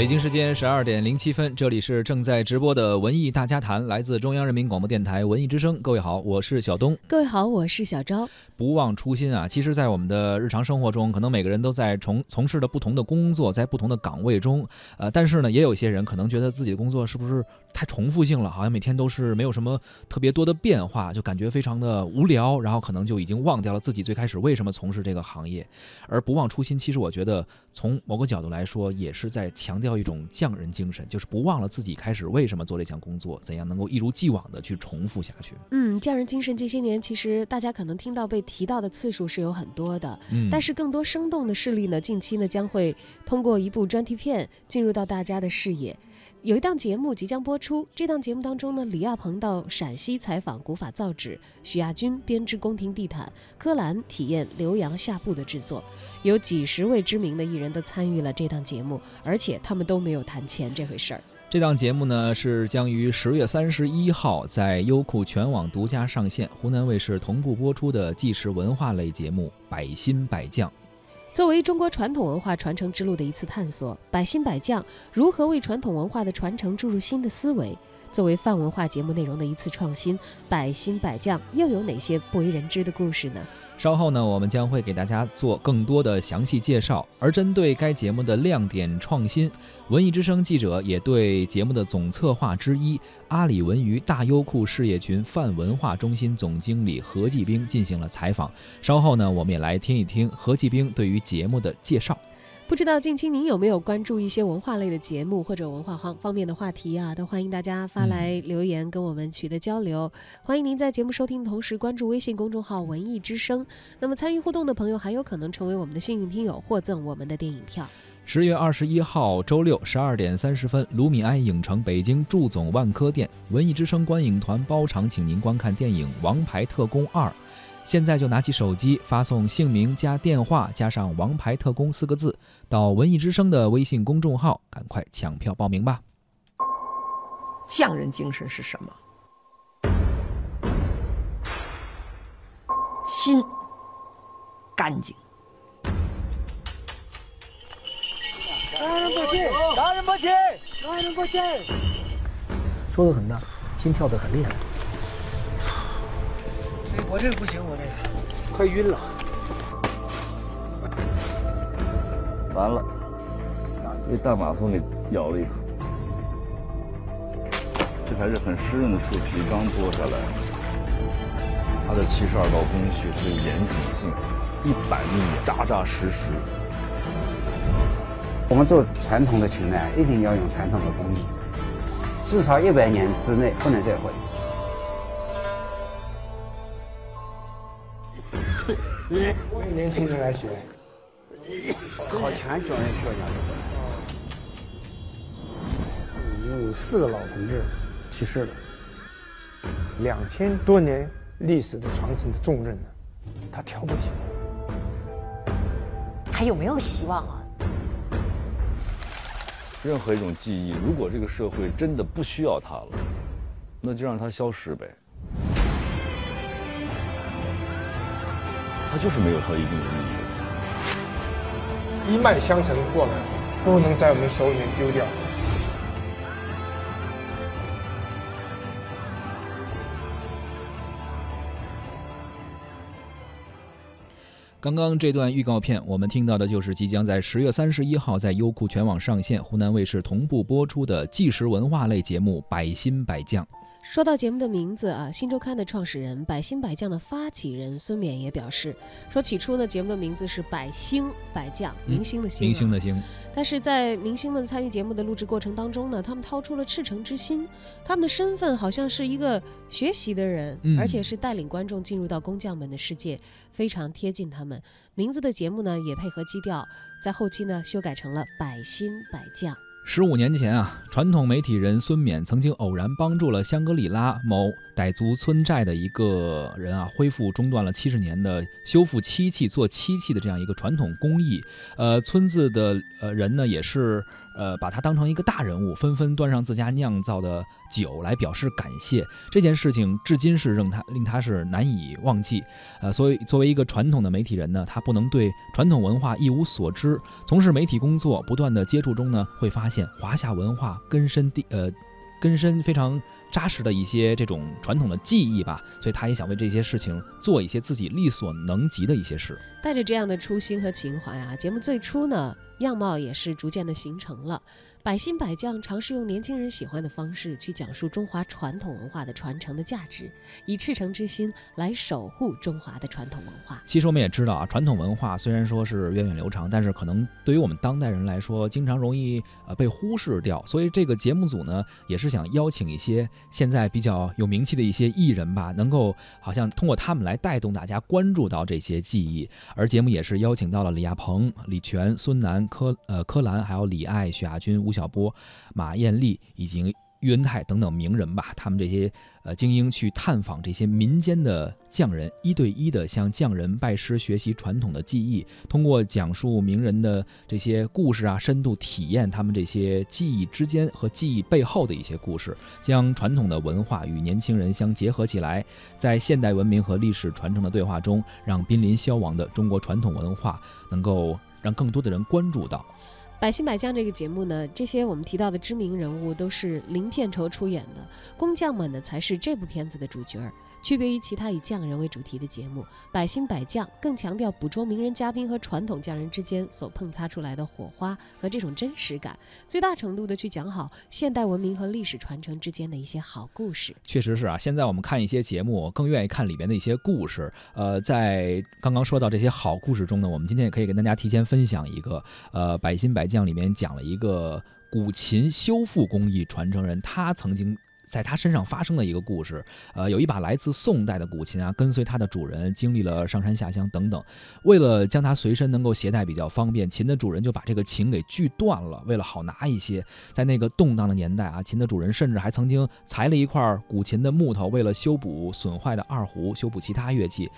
北京时间十二点零七分，这里是正在直播的文艺大家谈，来自中央人民广播电台文艺之声。各位好，我是小东。各位好，我是小昭。不忘初心啊！其实，在我们的日常生活中，可能每个人都在从从事着不同的工作，在不同的岗位中，呃，但是呢，也有一些人可能觉得自己的工作是不是太重复性了，好像每天都是没有什么特别多的变化，就感觉非常的无聊，然后可能就已经忘掉了自己最开始为什么从事这个行业。而不忘初心，其实我觉得从某个角度来说，也是在强调一种匠人精神，就是不忘了自己开始为什么做这项工作，怎样能够一如既往的去重复下去。嗯，匠人精神这些年，其实大家可能听到被提到的次数是有很多的，嗯，但是更多生动的事例呢，近期呢将会通过一部专题片进入到大家的视野。有一档节目即将播出，这档节目当中呢，李亚鹏到陕西采访古法造纸，许亚军编织宫廷地毯，柯蓝体验留洋下布的制作，有几十位知名的艺人都参与了这档节目，而且他们都没有谈钱这回事儿。这档节目呢是将于十月三十一号在优酷全网独家上线，湖南卫视同步播出的纪实文化类节目《百新百将》。作为中国传统文化传承之路的一次探索，百新百将如何为传统文化的传承注入新的思维？作为泛文化节目内容的一次创新，百新百将又有哪些不为人知的故事呢？稍后呢，我们将会给大家做更多的详细介绍。而针对该节目的亮点创新，文艺之声记者也对节目的总策划之一阿里文娱大优酷事业群泛文化中心总经理何继兵进行了采访。稍后呢，我们也来听一听何继兵对于节目的介绍。不知道近期您有没有关注一些文化类的节目或者文化方方面的话题啊？都欢迎大家发来留言跟我们取得交流。欢迎您在节目收听的同时关注微信公众号“文艺之声”。那么参与互动的朋友还有可能成为我们的幸运听友，获赠我们的电影票。十月二十一号周六十二点三十分，卢米埃影城北京祝总万科店，文艺之声观影团包场，请您观看电影《王牌特工二》。现在就拿起手机，发送姓名加电话加上“王牌特工”四个字到文艺之声的微信公众号，赶快抢票报名吧！匠人精神是什么？心干净。大人不进，大人不进，大人不进。说的很大，心跳的很厉害。我这个不行，我这个快晕了。完了，被大马蜂给咬了一口。这还是很湿润的树皮，刚剥下来。它的七十二道工序是有严谨性，一百厘米，扎扎实实。我们做传统的琴呢，一定要用传统的工艺，至少一百年之内不能再毁。我也年轻人来学，考前教人学讲已经有四个老同志去世了，两千多年历史的传承的重任呢，他挑不起。还有没有希望啊？任何一种记忆，如果这个社会真的不需要它了，那就让它消失呗。它就是没有它一定的意义。一脉相承过来，不能在我们手里面丢掉。刚刚这段预告片，我们听到的就是即将在十月三十一号在优酷全网上线、湖南卫视同步播出的纪实文化类节目《百新百将》。说到节目的名字啊，新周刊的创始人、百星百将的发起人孙冕也表示，说起初呢，节目的名字是百星百将，明星的星，明星的星。但是在明星们参与节目的录制过程当中呢，他们掏出了赤诚之心，他们的身份好像是一个学习的人，而且是带领观众进入到工匠们的世界，非常贴近他们。名字的节目呢，也配合基调，在后期呢修改成了百星百将。十五年前啊，传统媒体人孙冕曾经偶然帮助了香格里拉某傣族村寨的一个人啊，恢复中断了七十年的修复漆器、做漆器的这样一个传统工艺。呃，村子的呃人呢，也是呃，把他当成一个大人物，纷纷端上自家酿造的酒来表示感谢。这件事情至今是让他令他是难以忘记。呃，所以作为一个传统的媒体人呢，他不能对传统文化一无所知。从事媒体工作，不断的接触中呢，会发现华夏文化根深蒂呃根深非常。扎实的一些这种传统的技艺吧，所以他也想为这些事情做一些自己力所能及的一些事。带着这样的初心和情怀啊，节目最初呢，样貌也是逐渐的形成了。百新百将尝试用年轻人喜欢的方式去讲述中华传统文化的传承的价值，以赤诚之心来守护中华的传统文化。其实我们也知道啊，传统文化虽然说是源远流长，但是可能对于我们当代人来说，经常容易呃被忽视掉。所以这个节目组呢，也是想邀请一些现在比较有名气的一些艺人吧，能够好像通过他们来带动大家关注到这些技艺。而节目也是邀请到了李亚鹏、李泉、孙楠、柯呃柯蓝，还有李艾、许亚军。吴晓波、马艳丽以及喻恩泰等等名人吧，他们这些呃精英去探访这些民间的匠人，一对一的向匠人拜师学习传统的技艺，通过讲述名人的这些故事啊，深度体验他们这些技艺之间和技艺背后的一些故事，将传统的文化与年轻人相结合起来，在现代文明和历史传承的对话中，让濒临消亡的中国传统文化能够让更多的人关注到。百新百将这个节目呢，这些我们提到的知名人物都是零片酬出演的，工匠们呢才是这部片子的主角。区别于其他以匠人为主题的节目，《百新百将》更强调捕捉名人嘉宾和传统匠人之间所碰擦出来的火花和这种真实感，最大程度的去讲好现代文明和历史传承之间的一些好故事。确实是啊，现在我们看一些节目，更愿意看里边的一些故事。呃，在刚刚说到这些好故事中呢，我们今天也可以跟大家提前分享一个，呃，《百新百将》里面讲了一个古琴修复工艺传承人，他曾经。在他身上发生的一个故事，呃，有一把来自宋代的古琴啊，跟随它的主人经历了上山下乡等等，为了将它随身能够携带比较方便，琴的主人就把这个琴给锯断了，为了好拿一些。在那个动荡的年代啊，琴的主人甚至还曾经裁了一块古琴的木头，为了修补损坏的二胡，修补其他乐器，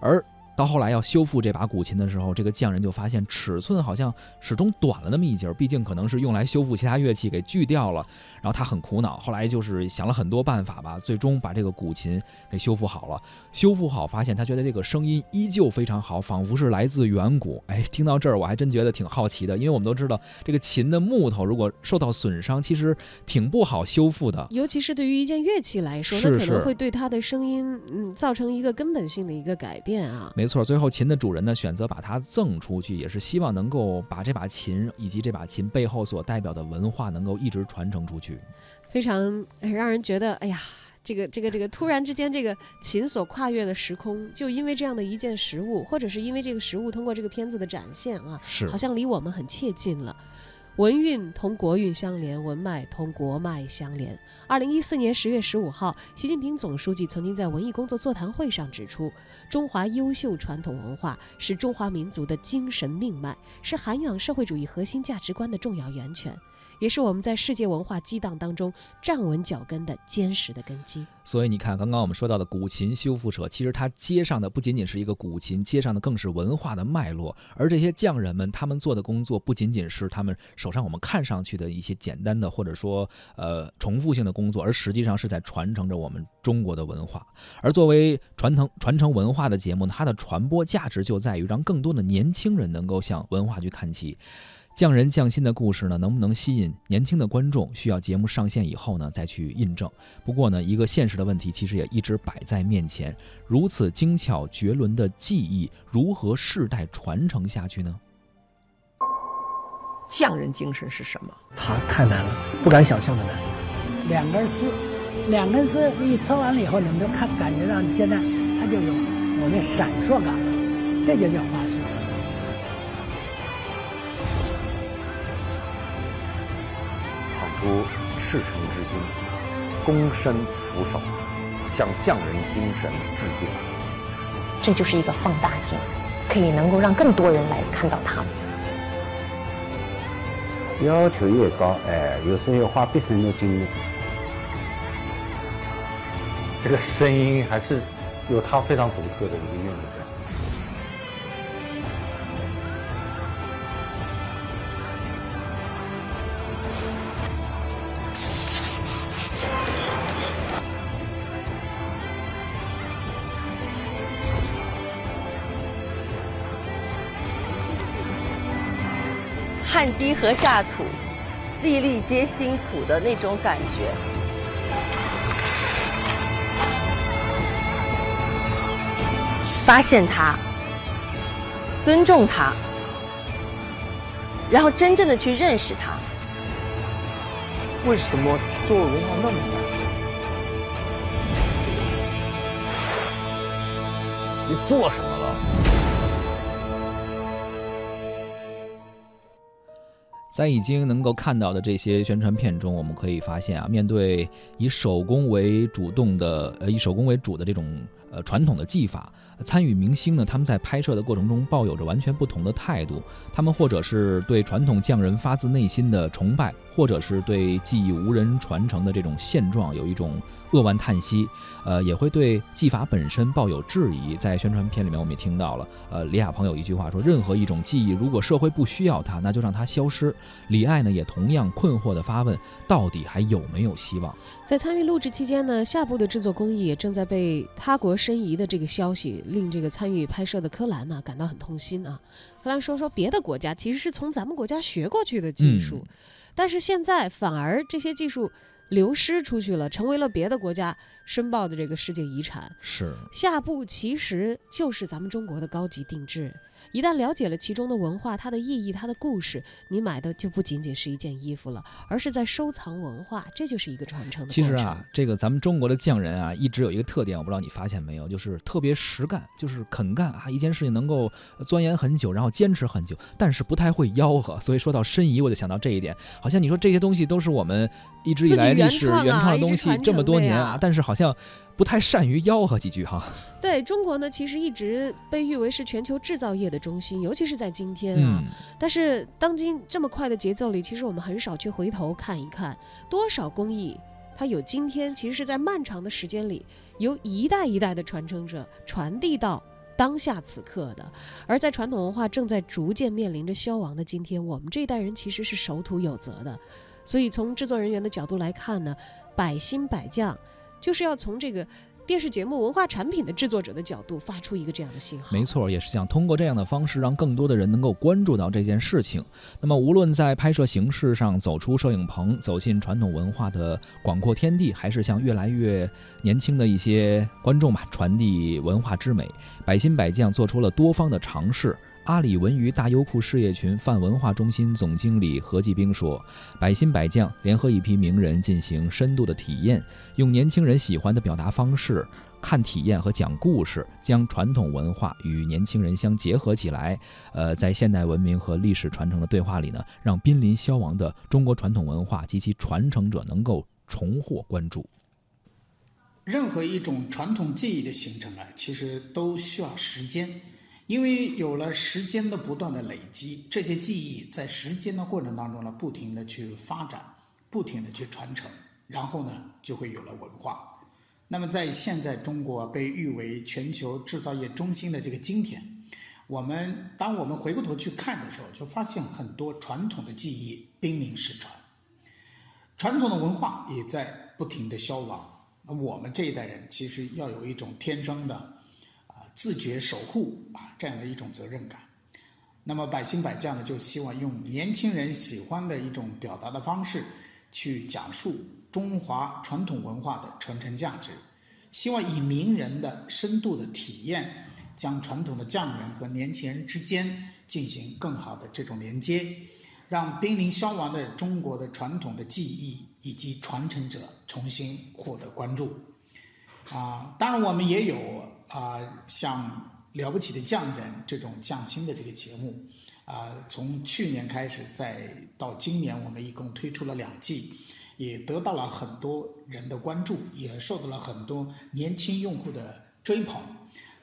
而。到后来要修复这把古琴的时候，这个匠人就发现尺寸好像始终短了那么一截儿，毕竟可能是用来修复其他乐器给锯掉了。然后他很苦恼，后来就是想了很多办法吧，最终把这个古琴给修复好了。修复好，发现他觉得这个声音依旧非常好，仿佛是来自远古。哎，听到这儿我还真觉得挺好奇的，因为我们都知道这个琴的木头如果受到损伤，其实挺不好修复的。尤其是对于一件乐器来说，那可能会对它的声音嗯造成一个根本性的一个改变啊。没。错，最后琴的主人呢选择把它赠出去，也是希望能够把这把琴以及这把琴背后所代表的文化能够一直传承出去。非常让人觉得，哎呀，这个这个这个突然之间，这个琴所跨越的时空，就因为这样的一件实物，或者是因为这个实物通过这个片子的展现啊，是好像离我们很切近了。文运同国运相连，文脉同国脉相连。二零一四年十月十五号，习近平总书记曾经在文艺工作座谈会上指出，中华优秀传统文化是中华民族的精神命脉，是涵养社会主义核心价值观的重要源泉。也是我们在世界文化激荡当中站稳脚跟的坚实的根基。所以你看，刚刚我们说到的古琴修复者，其实它接上的不仅仅是一个古琴，接上的更是文化的脉络。而这些匠人们，他们做的工作不仅仅是他们手上我们看上去的一些简单的或者说呃重复性的工作，而实际上是在传承着我们中国的文化。而作为传承传承文化的节目，它的传播价值就在于让更多的年轻人能够向文化去看齐。匠人匠心的故事呢，能不能吸引年轻的观众，需要节目上线以后呢再去印证。不过呢，一个现实的问题其实也一直摆在面前：如此精巧绝伦的技艺，如何世代传承下去呢？匠人精神是什么？它太难了，不敢想象的难。两根丝，两根丝一抽完了以后，你们就看感觉到，你现在它就有有那闪烁感，这就叫花出赤诚之心，躬身俯首，向匠人精神致敬。这就是一个放大镜，可以能够让更多人来看到他们。要求越高，哎，有时候要花毕生的精力。这个声音还是有它非常独特的一个韵律。汗滴禾下土，粒粒皆辛苦的那种感觉。发现它，尊重它，然后真正的去认识它。为什么做文化那么难？你做什么了？在已经能够看到的这些宣传片中，我们可以发现啊，面对以手工为主动的呃以手工为主的这种呃传统的技法，参与明星呢，他们在拍摄的过程中抱有着完全不同的态度。他们或者是对传统匠人发自内心的崇拜，或者是对技艺无人传承的这种现状有一种扼腕叹息。呃，也会对技法本身抱有质疑。在宣传片里面，我们也听到了，呃，李亚鹏有一句话说：“任何一种技艺，如果社会不需要它，那就让它消失。”李艾呢，也同样困惑地发问：到底还有没有希望？在参与录制期间呢，下部的制作工艺也正在被他国申遗的这个消息，令这个参与拍摄的柯蓝呢感到很痛心啊。柯蓝说：“说别的国家其实是从咱们国家学过去的技术，但是现在反而这些技术。”流失出去了，成为了别的国家申报的这个世界遗产。是下部其实就是咱们中国的高级定制。一旦了解了其中的文化、它的意义、它的故事，你买的就不仅仅是一件衣服了，而是在收藏文化，这就是一个传承的其实啊，这个咱们中国的匠人啊，一直有一个特点，我不知道你发现没有，就是特别实干，就是肯干啊，一件事情能够钻研很久，然后坚持很久，但是不太会吆喝。所以说到申遗，我就想到这一点，好像你说这些东西都是我们一直以来历史原创的东西这么多年啊，但是好像。不太善于吆喝几句哈。对中国呢，其实一直被誉为是全球制造业的中心，尤其是在今天啊。但是当今这么快的节奏里，其实我们很少去回头看一看，多少工艺它有今天，其实是在漫长的时间里，由一代一代的传承者传递到当下此刻的。而在传统文化正在逐渐面临着消亡的今天，我们这一代人其实是守土有责的。所以从制作人员的角度来看呢，百新百匠。就是要从这个电视节目文化产品的制作者的角度发出一个这样的信号。没错，也是想通过这样的方式，让更多的人能够关注到这件事情。那么，无论在拍摄形式上走出摄影棚，走进传统文化的广阔天地，还是向越来越年轻的一些观众吧传递文化之美，百新百匠做出了多方的尝试。阿里文娱大优酷事业群泛文化中心总经理何继兵说：“百新百将联合一批名人进行深度的体验，用年轻人喜欢的表达方式，看体验和讲故事，将传统文化与年轻人相结合起来。呃，在现代文明和历史传承的对话里呢，让濒临消亡的中国传统文化及其传承者能够重获关注。任何一种传统技艺的形成啊，其实都需要时间。”因为有了时间的不断的累积，这些技艺在时间的过程当中呢，不停的去发展，不停的去传承，然后呢，就会有了文化。那么在现在中国被誉为全球制造业中心的这个今天，我们当我们回过头去看的时候，就发现很多传统的技艺濒临失传，传统的文化也在不停的消亡。那我们这一代人其实要有一种天生的。自觉守护啊，这样的一种责任感。那么百兴百匠呢，就希望用年轻人喜欢的一种表达的方式，去讲述中华传统文化的传承价值。希望以名人的深度的体验，将传统的匠人和年轻人之间进行更好的这种连接，让濒临消亡的中国的传统的技艺以及传承者重新获得关注。啊，当然我们也有。啊，像了不起的匠人这种匠心的这个节目，啊，从去年开始，再到今年，我们一共推出了两季，也得到了很多人的关注，也受到了很多年轻用户的追捧。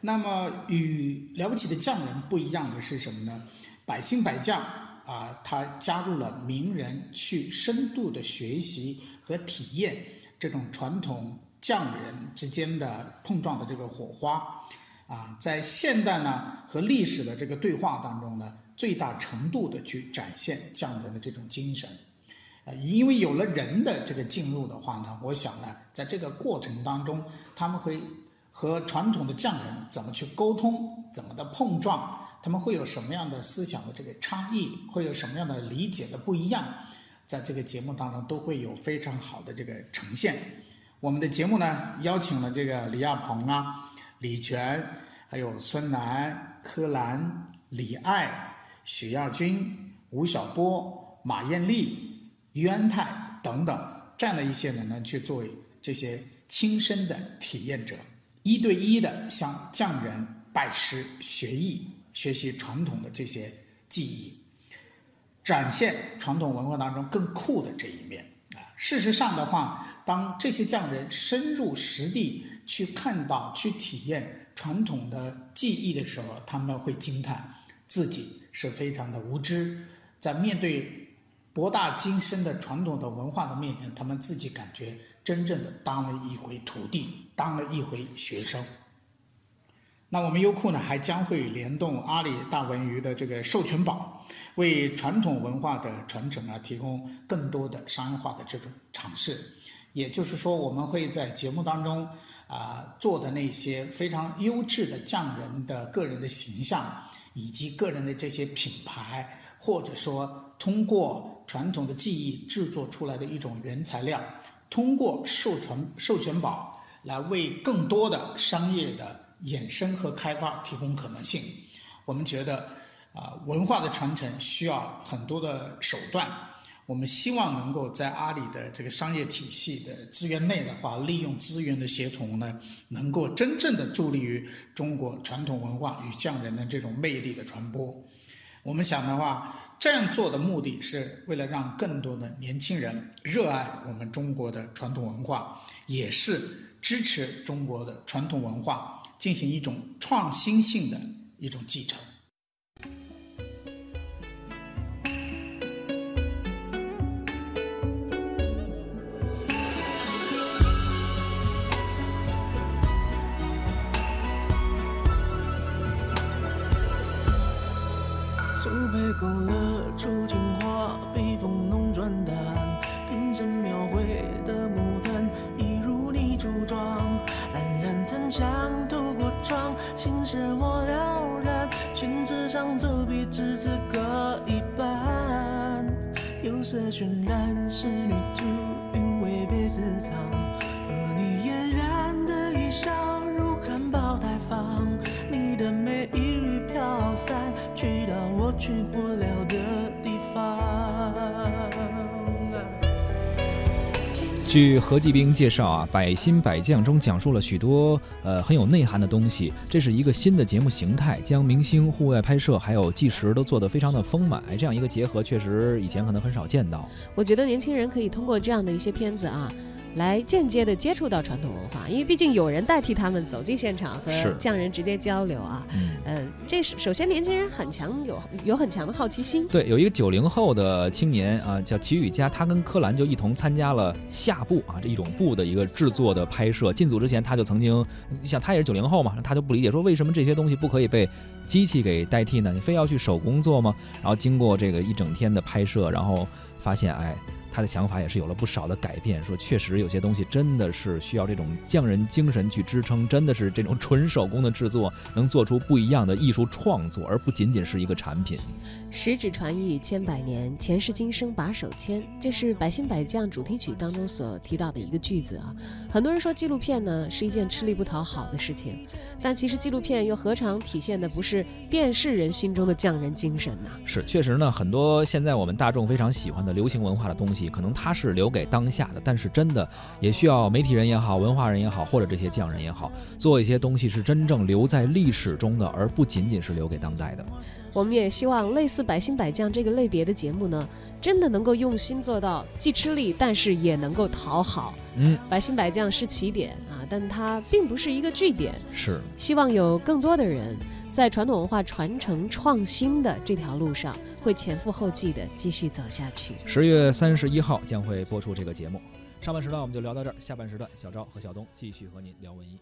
那么，与了不起的匠人不一样的是什么呢？百兴百匠啊，他加入了名人去深度的学习和体验这种传统。匠人之间的碰撞的这个火花，啊，在现代呢和历史的这个对话当中呢，最大程度的去展现匠人的这种精神，呃，因为有了人的这个进入的话呢，我想呢，在这个过程当中，他们会和传统的匠人怎么去沟通，怎么的碰撞。他们会有什么样的思想的这个差异，会有什么样的理解的不一样，在这个节目当中都会有非常好的这个呈现。我们的节目呢，邀请了这个李亚鹏啊、李泉，还有孙楠、柯蓝、李艾、许亚军、吴晓波、马艳丽、于安泰等等这样的一些人呢，去作为这些亲身的体验者，一对一的向匠人拜师学艺，学习传统的这些技艺，展现传统文化当中更酷的这一面啊。事实上的话，当这些匠人深入实地去看到、去体验传统的技艺的时候，他们会惊叹自己是非常的无知，在面对博大精深的传统的文化的面前，他们自己感觉真正的当了一回徒弟，当了一回学生。那我们优酷呢，还将会联动阿里大文娱的这个授权宝，为传统文化的传承啊提供更多的商业化的这种尝试。也就是说，我们会在节目当中啊做的那些非常优质的匠人的个人的形象，以及个人的这些品牌，或者说通过传统的技艺制作出来的一种原材料，通过授权授权宝来为更多的商业的。衍生和开发提供可能性，我们觉得啊，文化的传承需要很多的手段。我们希望能够在阿里的这个商业体系的资源内的话，利用资源的协同呢，能够真正的助力于中国传统文化与匠人的这种魅力的传播。我们想的话，这样做的目的是为了让更多的年轻人热爱我们中国的传统文化，也是支持中国的传统文化。进行一种创新性的一种继承。素胚勾勒出情画，笔锋浓转淡，瓶身描绘的牡丹，一如你初妆，冉冉檀香。透过窗心事我了然，宣纸上走笔只此搁一半。釉色渲染仕女图，韵味别私藏。去不了的地方。据何继兵介绍啊，《百新百将》中讲述了许多呃很有内涵的东西。这是一个新的节目形态，将明星、户外拍摄还有纪实都做得非常的丰满。这样一个结合，确实以前可能很少见到。我觉得年轻人可以通过这样的一些片子啊。来间接的接触到传统文化，因为毕竟有人代替他们走进现场和匠人直接交流啊。嗯，这是首先年轻人很强有有很强的好奇心。对，有一个九零后的青年啊，叫齐宇佳，他跟柯蓝就一同参加了下部啊这一种布的一个制作的拍摄。进组之前他就曾经，你想他也是九零后嘛，他就不理解说为什么这些东西不可以被机器给代替呢？你非要去手工做吗？然后经过这个一整天的拍摄，然后发现哎。他的想法也是有了不少的改变，说确实有些东西真的是需要这种匠人精神去支撑，真的是这种纯手工的制作能做出不一样的艺术创作，而不仅仅是一个产品。十指传艺千百年，前世今生把手牵，这是《百新百将》主题曲当中所提到的一个句子啊。很多人说纪录片呢是一件吃力不讨好的事情，但其实纪录片又何尝体现的不是电视人心中的匠人精神呢？是，确实呢，很多现在我们大众非常喜欢的流行文化的东西。可能它是留给当下的，但是真的也需要媒体人也好，文化人也好，或者这些匠人也好，做一些东西是真正留在历史中的，而不仅仅是留给当代的。我们也希望类似《百姓百将》这个类别的节目呢，真的能够用心做到，既吃力，但是也能够讨好。嗯，《百姓百将》是起点啊，但它并不是一个据点。是，希望有更多的人在传统文化传承创新的这条路上。会前赴后继的继续走下去。十月三十一号将会播出这个节目。上半时段我们就聊到这儿，下半时段小昭和小东继续和您聊文艺。